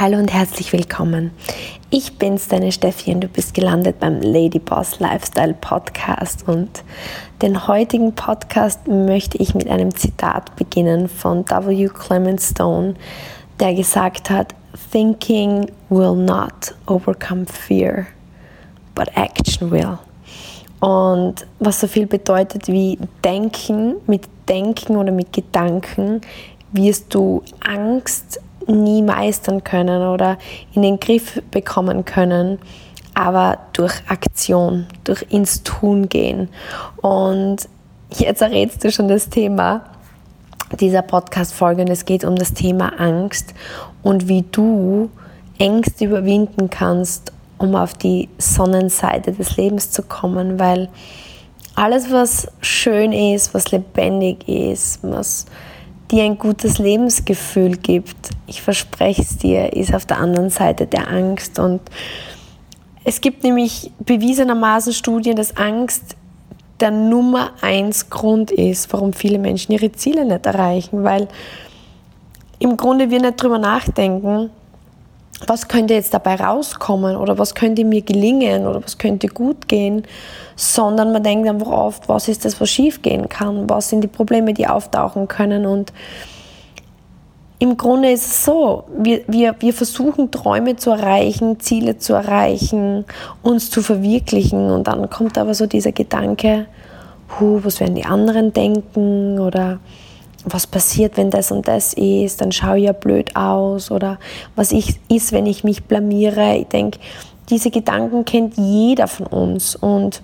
Hallo und herzlich willkommen. Ich bin's, deine Steffi, und du bist gelandet beim Lady Boss Lifestyle Podcast. Und den heutigen Podcast möchte ich mit einem Zitat beginnen von W. Clement Stone, der gesagt hat: Thinking will not overcome fear, but action will. Und was so viel bedeutet wie Denken, mit Denken oder mit Gedanken wirst du Angst nie meistern können oder in den Griff bekommen können, aber durch Aktion, durch ins Tun gehen. Und jetzt errätst du schon das Thema dieser Podcast-Folge und es geht um das Thema Angst und wie du Ängste überwinden kannst, um auf die Sonnenseite des Lebens zu kommen, weil alles, was schön ist, was lebendig ist, was dir ein gutes Lebensgefühl gibt, ich verspreche es dir, ist auf der anderen Seite der Angst. Und es gibt nämlich bewiesenermaßen Studien, dass Angst der Nummer eins Grund ist, warum viele Menschen ihre Ziele nicht erreichen, weil im Grunde wir nicht drüber nachdenken, was könnte jetzt dabei rauskommen oder was könnte mir gelingen oder was könnte gut gehen, sondern man denkt einfach oft, was ist das, was schief gehen kann, was sind die Probleme, die auftauchen können? Und im Grunde ist es so, wir, wir, wir versuchen Träume zu erreichen, Ziele zu erreichen, uns zu verwirklichen. Und dann kommt aber so dieser Gedanke, huh, was werden die anderen denken? Oder was passiert, wenn das und das ist, dann schaue ich ja blöd aus oder was ich, ist, wenn ich mich blamiere. Ich denke, diese Gedanken kennt jeder von uns und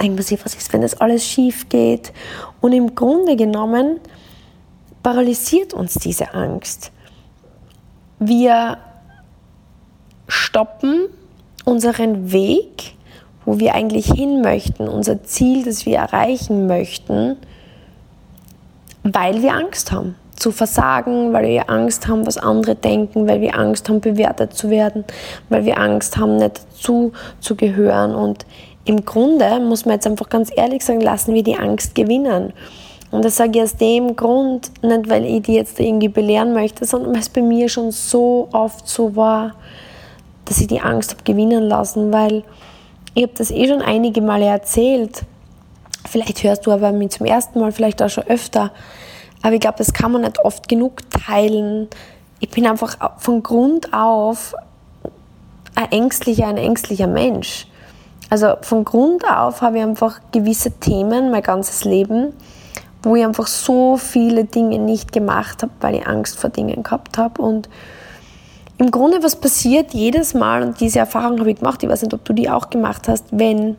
denkt man sich, was ist, wenn das alles schief geht? Und im Grunde genommen paralysiert uns diese Angst. Wir stoppen unseren Weg, wo wir eigentlich hin möchten, unser Ziel, das wir erreichen möchten, weil wir Angst haben zu versagen, weil wir Angst haben, was andere denken, weil wir Angst haben, bewertet zu werden, weil wir Angst haben, nicht dazu zu gehören. Und im Grunde muss man jetzt einfach ganz ehrlich sagen, lassen wir die Angst gewinnen. Und das sage ich aus dem Grund, nicht weil ich die jetzt irgendwie belehren möchte, sondern weil es bei mir schon so oft so war, dass ich die Angst habe gewinnen lassen, weil ich habe das eh schon einige Male erzählt. Vielleicht hörst du aber mich zum ersten Mal, vielleicht auch schon öfter. Aber ich glaube, das kann man nicht oft genug teilen. Ich bin einfach von Grund auf ein ängstlicher, ein ängstlicher Mensch. Also von Grund auf habe ich einfach gewisse Themen mein ganzes Leben, wo ich einfach so viele Dinge nicht gemacht habe, weil ich Angst vor Dingen gehabt habe. Und im Grunde, was passiert jedes Mal, und diese Erfahrung habe ich gemacht, ich weiß nicht, ob du die auch gemacht hast, wenn,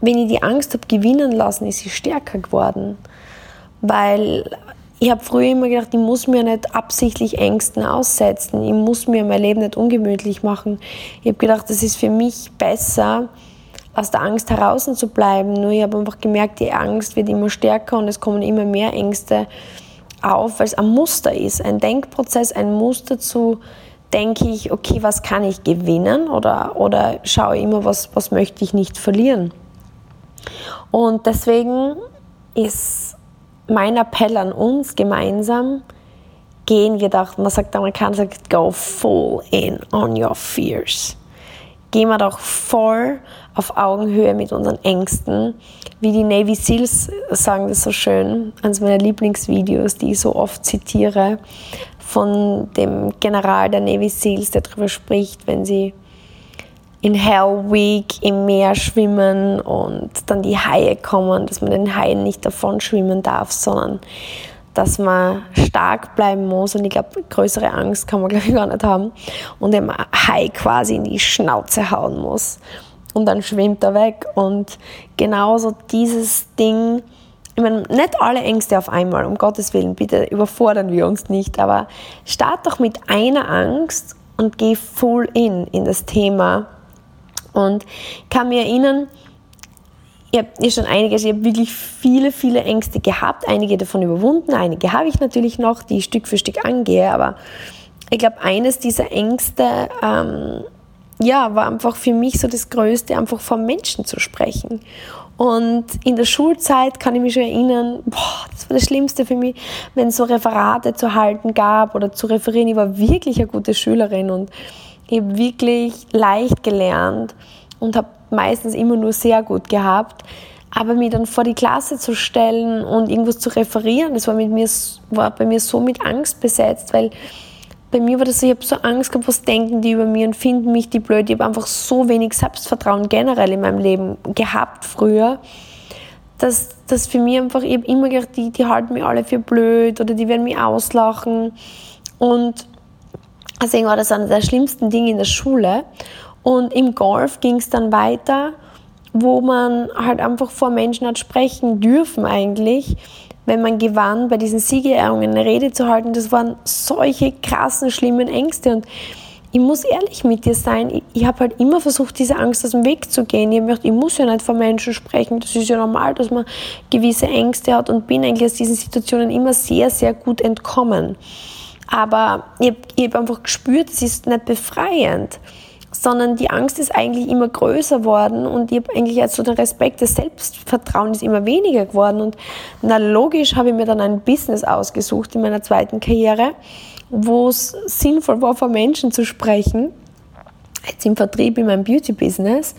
wenn ich die Angst habe gewinnen lassen, ist sie stärker geworden. Weil ich habe früher immer gedacht, ich muss mir nicht absichtlich Ängsten aussetzen, ich muss mir mein Leben nicht ungemütlich machen. Ich habe gedacht, das ist für mich besser, aus der Angst heraus zu bleiben. Nur ich habe einfach gemerkt, die Angst wird immer stärker und es kommen immer mehr Ängste auf, weil es ein Muster ist, ein Denkprozess, ein Muster zu, denke ich, okay, was kann ich gewinnen oder, oder schaue immer, was, was möchte ich nicht verlieren. Und deswegen ist mein Appell an uns gemeinsam, gehen wir doch, man sagt, der Amerikaner sagt, go full in on your fears. Gehen wir doch voll auf Augenhöhe mit unseren Ängsten. Wie die Navy Seals sagen das so schön, eines meiner Lieblingsvideos, die ich so oft zitiere, von dem General der Navy Seals, der darüber spricht, wenn sie in Hell Week im Meer schwimmen und dann die Haie kommen, dass man den Haien nicht davon schwimmen darf, sondern dass man stark bleiben muss. Und ich glaube, größere Angst kann man glaube ich gar nicht haben. Und dem Hai quasi in die Schnauze hauen muss. Und dann schwimmt er weg. Und genauso dieses Ding, ich meine, nicht alle Ängste auf einmal, um Gottes Willen, bitte überfordern wir uns nicht, aber start doch mit einer Angst und geh full in in das Thema und kann mir erinnern, ich habe schon einiges, ich habe wirklich viele, viele Ängste gehabt, einige davon überwunden, einige habe ich natürlich noch, die ich Stück für Stück angehe, aber ich glaube, eines dieser Ängste ähm, ja, war einfach für mich so das Größte, einfach vor Menschen zu sprechen. Und in der Schulzeit kann ich mich schon erinnern, boah, das war das Schlimmste für mich, wenn es so Referate zu halten gab oder zu referieren. Ich war wirklich eine gute Schülerin und ich habe wirklich leicht gelernt und habe meistens immer nur sehr gut gehabt. Aber mich dann vor die Klasse zu stellen und irgendwas zu referieren, das war, mit mir, war bei mir so mit Angst besetzt, weil bei mir war das so, ich habe so Angst gehabt, was denken die über mich und finden mich die blöd. Ich habe einfach so wenig Selbstvertrauen generell in meinem Leben gehabt früher, dass das für mich einfach, ich habe immer gedacht, die, die halten mich alle für blöd oder die werden mich auslachen. Und deswegen war das einer der schlimmsten Dinge in der Schule. Und im Golf ging es dann weiter, wo man halt einfach vor Menschen hat sprechen dürfen eigentlich wenn man gewann, bei diesen Siegerehrungen eine Rede zu halten, das waren solche krassen, schlimmen Ängste. Und ich muss ehrlich mit dir sein, ich, ich habe halt immer versucht, diese Angst aus dem Weg zu gehen. Ich habe gedacht, ich muss ja nicht vor Menschen sprechen. Das ist ja normal, dass man gewisse Ängste hat und bin eigentlich aus diesen Situationen immer sehr, sehr gut entkommen. Aber ich habe hab einfach gespürt, es ist nicht befreiend sondern die Angst ist eigentlich immer größer worden und ich habe eigentlich also den Respekt, das Selbstvertrauen ist immer weniger geworden. Und na logisch habe ich mir dann ein Business ausgesucht in meiner zweiten Karriere, wo es sinnvoll war, vor Menschen zu sprechen, jetzt im Vertrieb in meinem Beauty-Business.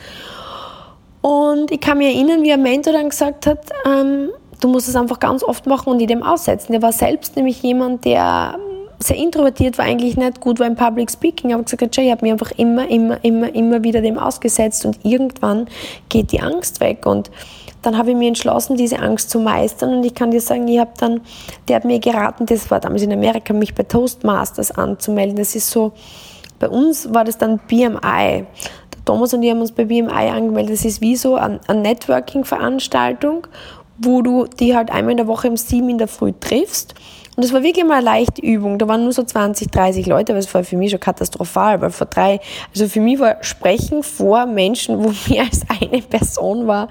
Und ich kann mich erinnern, wie ein Mentor dann gesagt hat, ähm, du musst es einfach ganz oft machen und in dem aussetzen. Der war selbst nämlich jemand, der sehr introvertiert war, eigentlich nicht gut war im Public Speaking, aber gesagt, ich habe mich einfach immer, immer, immer, immer wieder dem ausgesetzt und irgendwann geht die Angst weg und dann habe ich mir entschlossen, diese Angst zu meistern und ich kann dir sagen, ich habe dann, der hat mir geraten, das war damals in Amerika, mich bei Toastmasters anzumelden. Das ist so, bei uns war das dann BMI. Der Thomas und ich haben uns bei BMI angemeldet. Das ist wie so eine, Networking-Veranstaltung, wo du die halt einmal in der Woche um sieben in der Früh triffst und es war wirklich mal eine leichte Übung. Da waren nur so 20, 30 Leute, aber es war für mich schon katastrophal, weil vor drei, also für mich war Sprechen vor Menschen, wo mehr als eine Person war,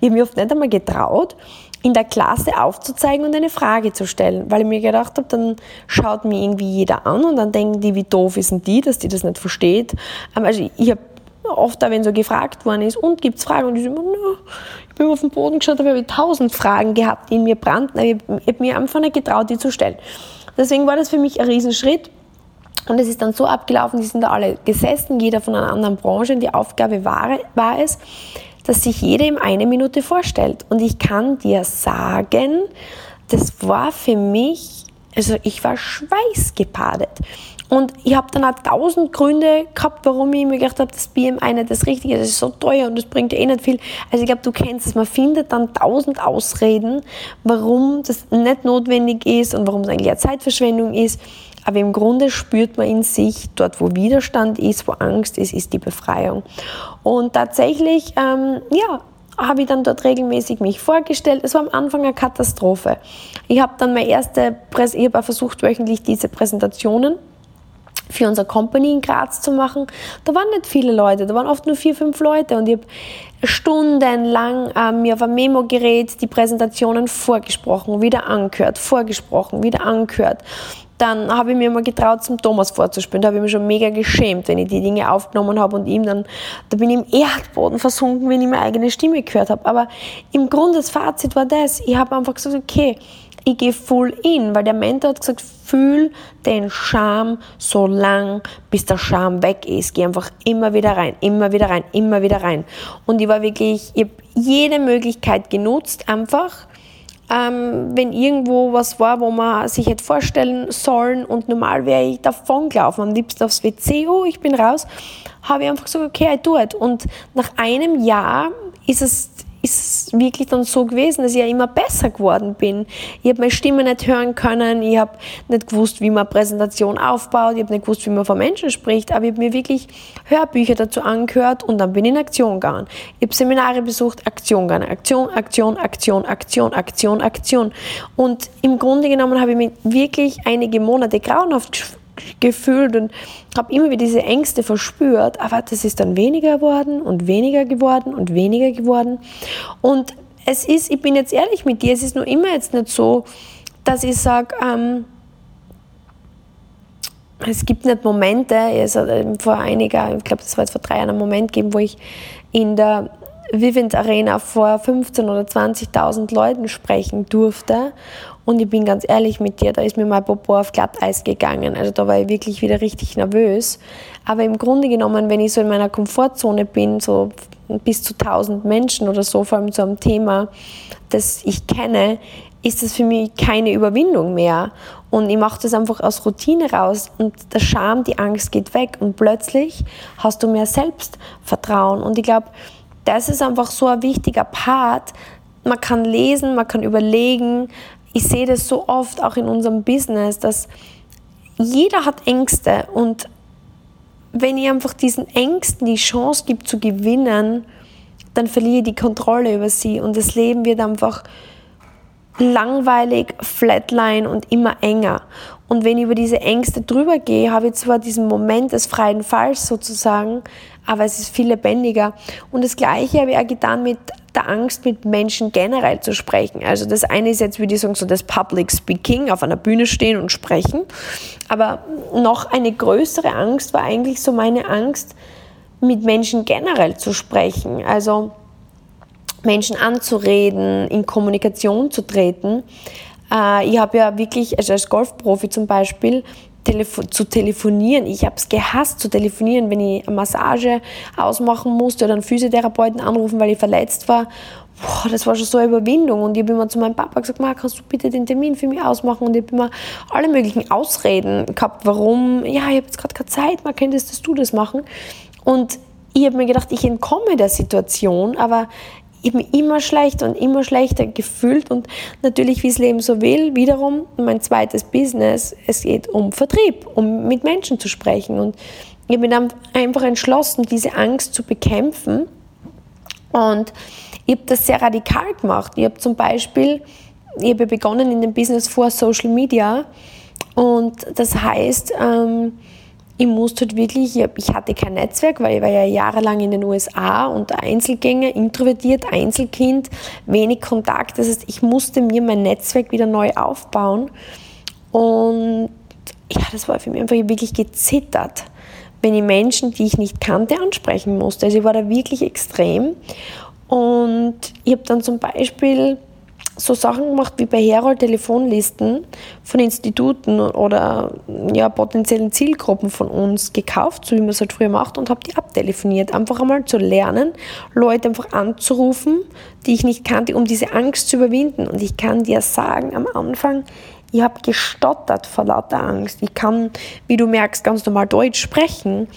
ich habe mich oft nicht einmal getraut, in der Klasse aufzuzeigen und eine Frage zu stellen, weil ich mir gedacht habe, dann schaut mir irgendwie jeder an und dann denken die, wie doof ist denn die, dass die das nicht versteht. Also ich habe oft da, wenn so gefragt worden ist, und gibt es Fragen? Und ich so, no. ich bin auf den Boden geschaut, habe ich tausend Fragen gehabt, die in mir brannten, aber ich habe mir einfach nicht getraut, die zu stellen. Deswegen war das für mich ein Riesenschritt. Und es ist dann so abgelaufen, die sind da alle gesessen, jeder von einer anderen Branche. Und die Aufgabe war, war es, dass sich jeder ihm eine Minute vorstellt. Und ich kann dir sagen, das war für mich, also ich war schweißgebadet. Und ich habe dann auch tausend Gründe gehabt, warum ich mir gedacht habe, das BMI nicht das Richtige ist. Das ist so teuer und das bringt eh nicht viel. Also ich glaube, du kennst es. Man findet dann tausend Ausreden, warum das nicht notwendig ist und warum es eigentlich eine Zeitverschwendung ist. Aber im Grunde spürt man in sich, dort wo Widerstand ist, wo Angst ist, ist die Befreiung. Und tatsächlich, ähm, ja, habe ich dann dort regelmäßig mich vorgestellt. Es war am Anfang eine Katastrophe. Ich habe dann meine erste, Präs ich habe versucht, wöchentlich diese Präsentationen für unsere Company in Graz zu machen. Da waren nicht viele Leute, da waren oft nur vier, fünf Leute und ich habe stundenlang äh, mir auf ein Memo-Gerät die Präsentationen vorgesprochen, wieder angehört, vorgesprochen, wieder angehört. Dann habe ich mir mal getraut, zum Thomas vorzuspielen. Da habe ich mich schon mega geschämt, wenn ich die Dinge aufgenommen habe und ihm dann, da bin ich im Erdboden versunken, wenn ich meine eigene Stimme gehört habe. Aber im Grunde das Fazit war das, ich habe einfach gesagt, okay, ich gehe full in, weil der Mentor hat gesagt, fühl den Scham so lang, bis der Scham weg ist. Geh einfach immer wieder rein, immer wieder rein, immer wieder rein. Und ich war wirklich, ich habe jede Möglichkeit genutzt, einfach, ähm, wenn irgendwo was war, wo man sich hätte vorstellen sollen und normal wäre ich davon gelaufen, am liebsten aufs WC, oh, ich bin raus, habe ich einfach gesagt, okay, I do it. Und nach einem Jahr ist es ist wirklich dann so gewesen, dass ich ja immer besser geworden bin. Ich habe meine Stimme nicht hören können, ich habe nicht gewusst, wie man Präsentation aufbaut, ich habe nicht gewusst, wie man vor Menschen spricht, aber ich habe mir wirklich Hörbücher dazu angehört und dann bin ich in Aktion gegangen. Ich habe Seminare besucht, Aktion gegangen, Aktion, Aktion, Aktion, Aktion, Aktion, Aktion. Und im Grunde genommen habe ich mich wirklich einige Monate grauenhaft gefühlt und habe immer wieder diese Ängste verspürt, aber das ist dann weniger geworden und weniger geworden und weniger geworden. Und es ist, ich bin jetzt ehrlich mit dir, es ist nur immer jetzt nicht so, dass ich sage, ähm, es gibt nicht Momente, es hat vor einiger, ich glaube, das war jetzt vor drei Jahren ein Moment gegeben, wo ich in der Vivint Arena vor 15 oder 20.000 Leuten sprechen durfte. Und ich bin ganz ehrlich mit dir, da ist mir mein Popo auf Glatteis gegangen. Also da war ich wirklich wieder richtig nervös. Aber im Grunde genommen, wenn ich so in meiner Komfortzone bin, so bis zu 1000 Menschen oder so, vor allem zu einem Thema, das ich kenne, ist das für mich keine Überwindung mehr. Und ich mache das einfach aus Routine raus und der Scham, die Angst geht weg und plötzlich hast du mehr Selbstvertrauen. Und ich glaube, das ist einfach so ein wichtiger Part. Man kann lesen, man kann überlegen. Ich sehe das so oft auch in unserem Business, dass jeder hat Ängste und wenn ich einfach diesen Ängsten die Chance gibt zu gewinnen, dann verliere die Kontrolle über sie und das Leben wird einfach langweilig, flatline und immer enger. Und wenn ich über diese Ängste drüber gehe, habe ich zwar diesen Moment des freien Falls sozusagen, aber es ist viel lebendiger. Und das Gleiche habe ich auch getan mit der Angst, mit Menschen generell zu sprechen. Also das eine ist jetzt, würde ich sagen, so das Public Speaking, auf einer Bühne stehen und sprechen. Aber noch eine größere Angst war eigentlich so meine Angst, mit Menschen generell zu sprechen. Also Menschen anzureden, in Kommunikation zu treten. Äh, ich habe ja wirklich, also als Golfprofi zum Beispiel, zu telefonieren. Ich habe es gehasst zu telefonieren, wenn ich eine Massage ausmachen musste oder einen Physiotherapeuten anrufen, weil ich verletzt war. Boah, das war schon so eine Überwindung. Und ich habe immer zu meinem Papa gesagt, kannst du bitte den Termin für mich ausmachen? Und ich habe immer alle möglichen Ausreden gehabt, warum. Ja, ich habe jetzt gerade keine Zeit, man kennt es, dass du das machen. Und ich habe mir gedacht, ich entkomme der Situation, aber mich immer schlechter und immer schlechter gefühlt. Und natürlich, wie es Leben so will, wiederum mein zweites Business, es geht um Vertrieb, um mit Menschen zu sprechen. Und ich mich dann einfach entschlossen, diese Angst zu bekämpfen. Und ich habe das sehr radikal gemacht. Ich habe zum Beispiel, ich habe begonnen in dem Business vor Social Media. Und das heißt, ähm, ich musste halt wirklich, ich hatte kein Netzwerk, weil ich war ja jahrelang in den USA und Einzelgänger, introvertiert, Einzelkind, wenig Kontakt. Das heißt, ich musste mir mein Netzwerk wieder neu aufbauen. Und ja, das war für mich einfach wirklich gezittert, wenn ich Menschen, die ich nicht kannte, ansprechen musste. Also ich war da wirklich extrem. Und ich habe dann zum Beispiel so Sachen gemacht wie bei Herold Telefonlisten von Instituten oder ja, potenziellen Zielgruppen von uns gekauft, so wie man es halt früher macht, und habe die abtelefoniert. Einfach einmal zu lernen, Leute einfach anzurufen, die ich nicht kannte, um diese Angst zu überwinden. Und ich kann dir sagen, am Anfang, ich habe gestottert vor lauter Angst. Ich kann, wie du merkst, ganz normal Deutsch sprechen.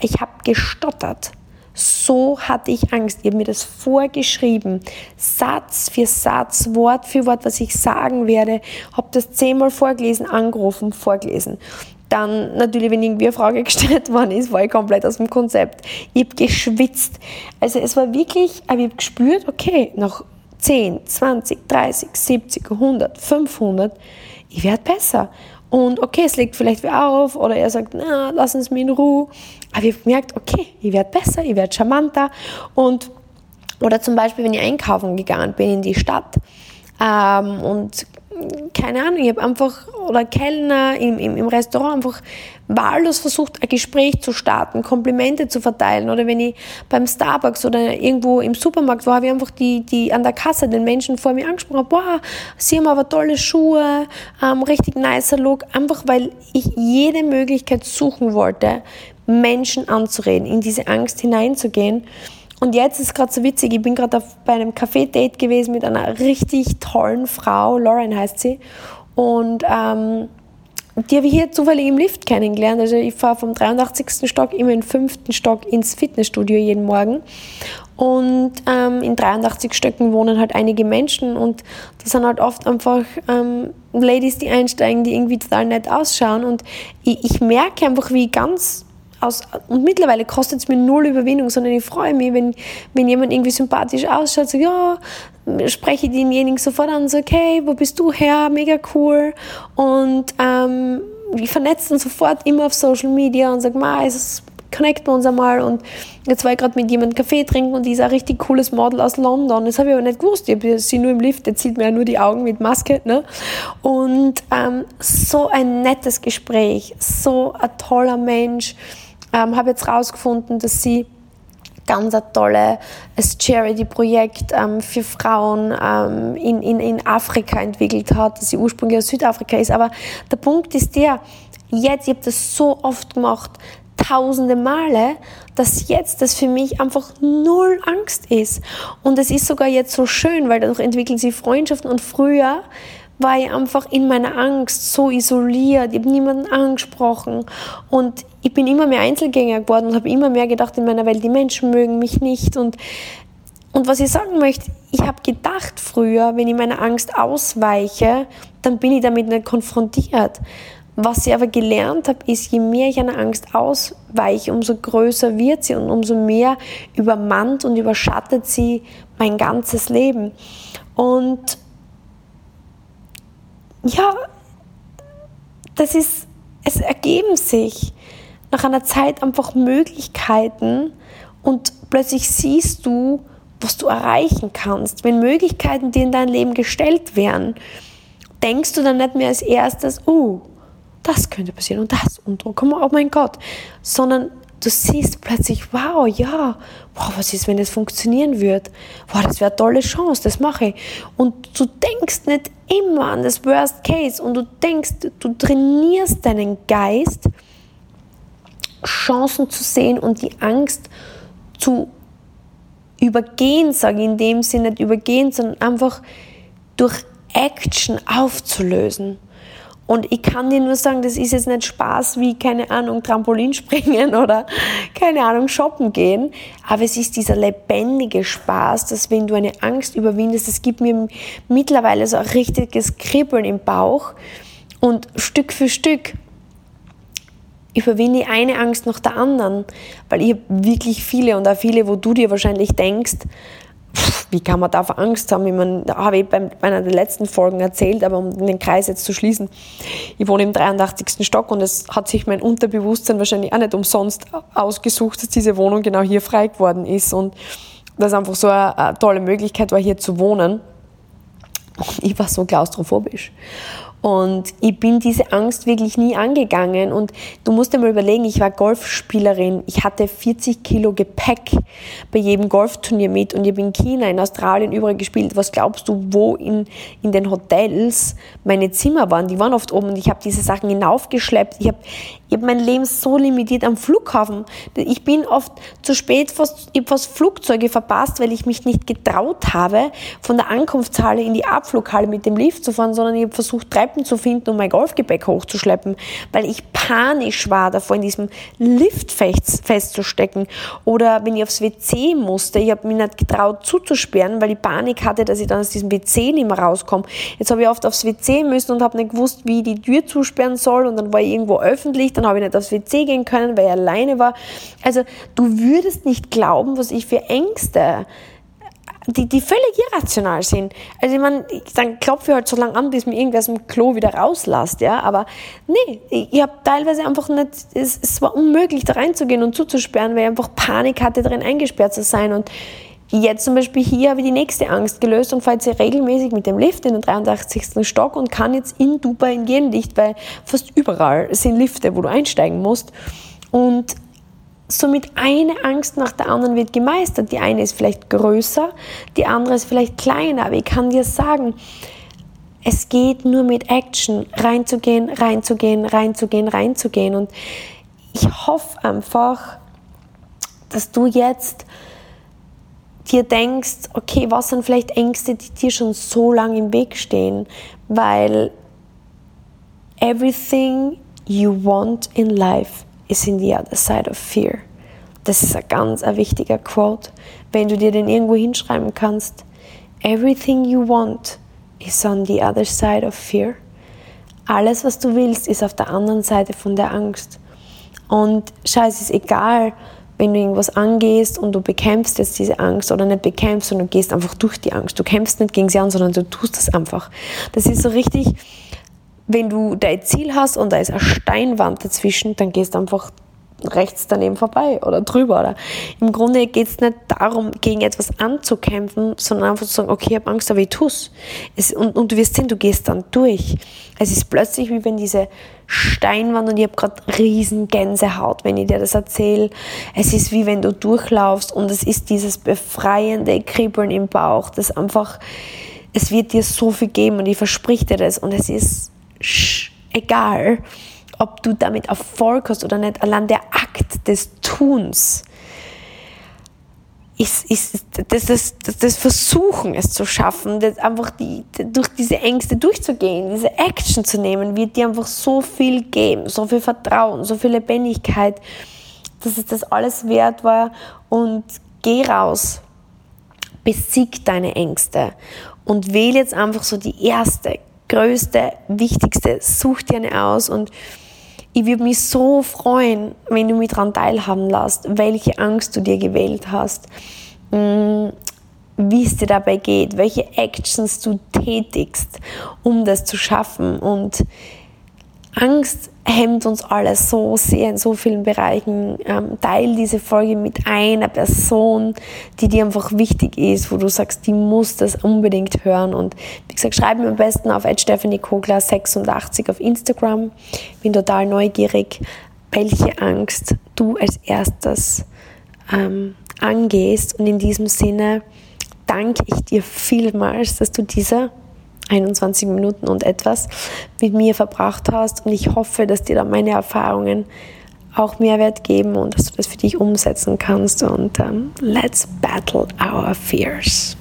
Ich habe gestottert. So hatte ich Angst. Ich habe mir das vorgeschrieben, Satz für Satz, Wort für Wort, was ich sagen werde. Habe das zehnmal vorgelesen, angerufen, vorgelesen. Dann natürlich, wenn irgendwie eine Frage gestellt worden ist, war ich komplett aus dem Konzept. Ich habe geschwitzt. Also es war wirklich, aber ich habe gespürt, okay, nach 10, 20, 30, 70, 100, 500, ich werde besser. Und okay, es legt vielleicht wer auf oder er sagt, na, lass uns mir in Ruhe. Aber ich habe gemerkt, okay, ich werde besser, ich werde charmanter. Und, oder zum Beispiel, wenn ich einkaufen gegangen bin in die Stadt ähm, und keine Ahnung, ich habe einfach, oder Kellner im, im, im Restaurant einfach wahllos versucht, ein Gespräch zu starten, Komplimente zu verteilen. Oder wenn ich beim Starbucks oder irgendwo im Supermarkt war, habe ich einfach die, die an der Kasse den Menschen vor mir angesprochen, boah, sie haben aber tolle Schuhe, ähm, richtig nicer Look. Einfach weil ich jede Möglichkeit suchen wollte, Menschen anzureden, in diese Angst hineinzugehen. Und jetzt ist gerade so witzig, ich bin gerade bei einem Café-Date gewesen mit einer richtig tollen Frau, Lauren heißt sie. Und ähm, die habe ich hier zufällig im Lift kennengelernt. Also ich fahre vom 83. Stock immer im fünften Stock ins Fitnessstudio jeden Morgen. Und ähm, in 83 Stöcken wohnen halt einige Menschen und das sind halt oft einfach ähm, Ladies, die einsteigen, die irgendwie total nett ausschauen. Und ich, ich merke einfach, wie ganz aus, und mittlerweile kostet es mir null Überwindung, sondern ich freue mich, wenn, wenn jemand irgendwie sympathisch ausschaut, so, ja, spreche ich denjenigen sofort an, so, okay, wo bist du her, mega cool, und ähm, ich vernetze dann sofort immer auf Social Media und sage, ma, es connecten wir uns einmal und jetzt war ich gerade mit jemandem Kaffee trinken und die ist ein richtig cooles Model aus London. Das habe ich aber nicht gewusst. Ich habe sie nur im Lift, jetzt sieht man ja nur die Augen mit Maske. Ne? Und ähm, so ein nettes Gespräch, so ein toller Mensch. Ähm, habe jetzt rausgefunden, dass sie ganz ein tolles Charity-Projekt ähm, für Frauen ähm, in, in, in Afrika entwickelt hat, dass sie ursprünglich aus Südafrika ist. Aber der Punkt ist der, jetzt, ich habe das so oft gemacht, tausende Male, dass jetzt das für mich einfach null Angst ist. Und es ist sogar jetzt so schön, weil dadurch entwickeln sie Freundschaften und früher war ich einfach in meiner Angst so isoliert, ich habe niemanden angesprochen und ich bin immer mehr Einzelgänger geworden und habe immer mehr gedacht in meiner Welt, die Menschen mögen mich nicht und und was ich sagen möchte, ich habe gedacht früher, wenn ich meiner Angst ausweiche, dann bin ich damit nicht konfrontiert. Was ich aber gelernt habe, ist, je mehr ich einer Angst ausweiche, umso größer wird sie und umso mehr übermannt und überschattet sie mein ganzes Leben. Und ja, das ist, es ergeben sich nach einer Zeit einfach Möglichkeiten und plötzlich siehst du, was du erreichen kannst. Wenn Möglichkeiten dir in dein Leben gestellt werden, denkst du dann nicht mehr als erstes, oh, das könnte passieren und das und oh mein Gott, sondern du siehst plötzlich, wow, ja, wow, was ist, wenn das funktionieren wird? Wow, das wäre eine tolle Chance, das mache ich. Und du denkst nicht immer an das Worst Case und du denkst, du trainierst deinen Geist, Chancen zu sehen und die Angst zu übergehen, sage ich in dem Sinne nicht übergehen, sondern einfach durch Action aufzulösen. Und ich kann dir nur sagen, das ist jetzt nicht Spaß wie, keine Ahnung, Trampolin springen oder, keine Ahnung, shoppen gehen. Aber es ist dieser lebendige Spaß, dass wenn du eine Angst überwindest, es gibt mir mittlerweile so ein richtiges Kribbeln im Bauch. Und Stück für Stück überwinde eine Angst nach der anderen. Weil ich habe wirklich viele und auch viele, wo du dir wahrscheinlich denkst, wie kann man da Angst haben? Ich meine, da habe ich bei einer der letzten Folgen erzählt, aber um den Kreis jetzt zu schließen, ich wohne im 83. Stock und es hat sich mein Unterbewusstsein wahrscheinlich auch nicht umsonst ausgesucht, dass diese Wohnung genau hier frei geworden ist und das einfach so eine, eine tolle Möglichkeit war, hier zu wohnen. Und ich war so klaustrophobisch. Und ich bin diese Angst wirklich nie angegangen. Und du musst dir mal überlegen, ich war Golfspielerin. Ich hatte 40 Kilo Gepäck bei jedem Golfturnier mit. Und ich habe in China, in Australien überall gespielt. Was glaubst du, wo in, in den Hotels meine Zimmer waren? Die waren oft oben und ich habe diese Sachen hinaufgeschleppt. Ich habe ich hab mein Leben so limitiert am Flughafen. Ich bin oft zu spät fast, ich fast Flugzeuge verpasst, weil ich mich nicht getraut habe, von der Ankunftshalle in die Abflughalle mit dem Lift zu fahren, sondern ich habe versucht, drei Treppen zu finden, um mein Golfgepäck hochzuschleppen, weil ich panisch war, davor in diesem Lift festzustecken. Oder wenn ich aufs WC musste, ich habe mich nicht getraut zuzusperren, weil ich Panik hatte, dass ich dann aus diesem WC nicht mehr rauskomme. Jetzt habe ich oft aufs WC müssen und habe nicht gewusst, wie ich die Tür zusperren soll und dann war ich irgendwo öffentlich, dann habe ich nicht aufs WC gehen können, weil ich alleine war. Also du würdest nicht glauben, was ich für Ängste die, die völlig irrational sind. Also ich meine, dann klopfe ich halt so lange an, bis mir irgendwer aus dem Klo wieder rauslässt, ja, aber nee, ich, habe teilweise einfach nicht, es, es war unmöglich da reinzugehen und zuzusperren, weil ich einfach Panik hatte, darin eingesperrt zu sein und Jetzt zum Beispiel hier habe ich die nächste Angst gelöst und fahre jetzt regelmäßig mit dem Lift in den 83. Stock und kann jetzt in Dubai in jeden Licht, weil fast überall sind Lifte, wo du einsteigen musst. Und Somit eine Angst nach der anderen wird gemeistert. Die eine ist vielleicht größer, die andere ist vielleicht kleiner, aber ich kann dir sagen, es geht nur mit Action, reinzugehen, reinzugehen, reinzugehen, reinzugehen. Und ich hoffe einfach, dass du jetzt dir denkst, okay, was sind vielleicht Ängste, die dir schon so lange im Weg stehen, weil everything you want in life is in the other side of fear. Das ist ein ganz ein wichtiger Quote. Wenn du dir den irgendwo hinschreiben kannst, everything you want is on the other side of fear. Alles, was du willst, ist auf der anderen Seite von der Angst. Und schau, es ist egal, wenn du irgendwas angehst und du bekämpfst jetzt diese Angst oder nicht bekämpfst, sondern du gehst einfach durch die Angst. Du kämpfst nicht gegen sie an, sondern du tust das einfach. Das ist so richtig, wenn du dein Ziel hast und da ist eine Steinwand dazwischen, dann gehst du einfach rechts daneben vorbei oder drüber. Oder. Im Grunde geht es nicht darum, gegen etwas anzukämpfen, sondern einfach zu sagen, okay, ich habe Angst, aber ich tue es. Und, und du wirst sehen, du gehst dann durch. Es ist plötzlich wie wenn diese Steinwand und ich habe gerade riesen Gänsehaut, wenn ich dir das erzähle. Es ist wie wenn du durchlaufst und es ist dieses befreiende Kribbeln im Bauch, das einfach, es wird dir so viel geben und ich verspreche dir das und es ist egal, ob du damit Erfolg hast oder nicht, allein der Akt des Tuns ist, ist das, das, das, Versuchen, es zu schaffen, das einfach die, durch diese Ängste durchzugehen, diese Action zu nehmen, wird dir einfach so viel geben, so viel Vertrauen, so viel Lebendigkeit, dass es das alles wert war. Und geh raus, besieg deine Ängste und wähle jetzt einfach so die erste, größte, wichtigste, such dir eine aus und ich würde mich so freuen, wenn du mich daran teilhaben lässt, welche Angst du dir gewählt hast, mm, wie es dir dabei geht, welche Actions du tätigst, um das zu schaffen. Und Angst hemmt uns alle so sehr in so vielen Bereichen. Ähm, teil diese Folge mit einer Person, die dir einfach wichtig ist, wo du sagst, die muss das unbedingt hören. Und wie gesagt, schreib mir am besten auf stephaniekogler86 auf Instagram. Bin total neugierig, welche Angst du als erstes ähm, angehst. Und in diesem Sinne danke ich dir vielmals, dass du diese 21 Minuten und etwas mit mir verbracht hast. Und ich hoffe, dass dir da meine Erfahrungen auch Mehrwert geben und dass du das für dich umsetzen kannst. Und um, let's battle our fears.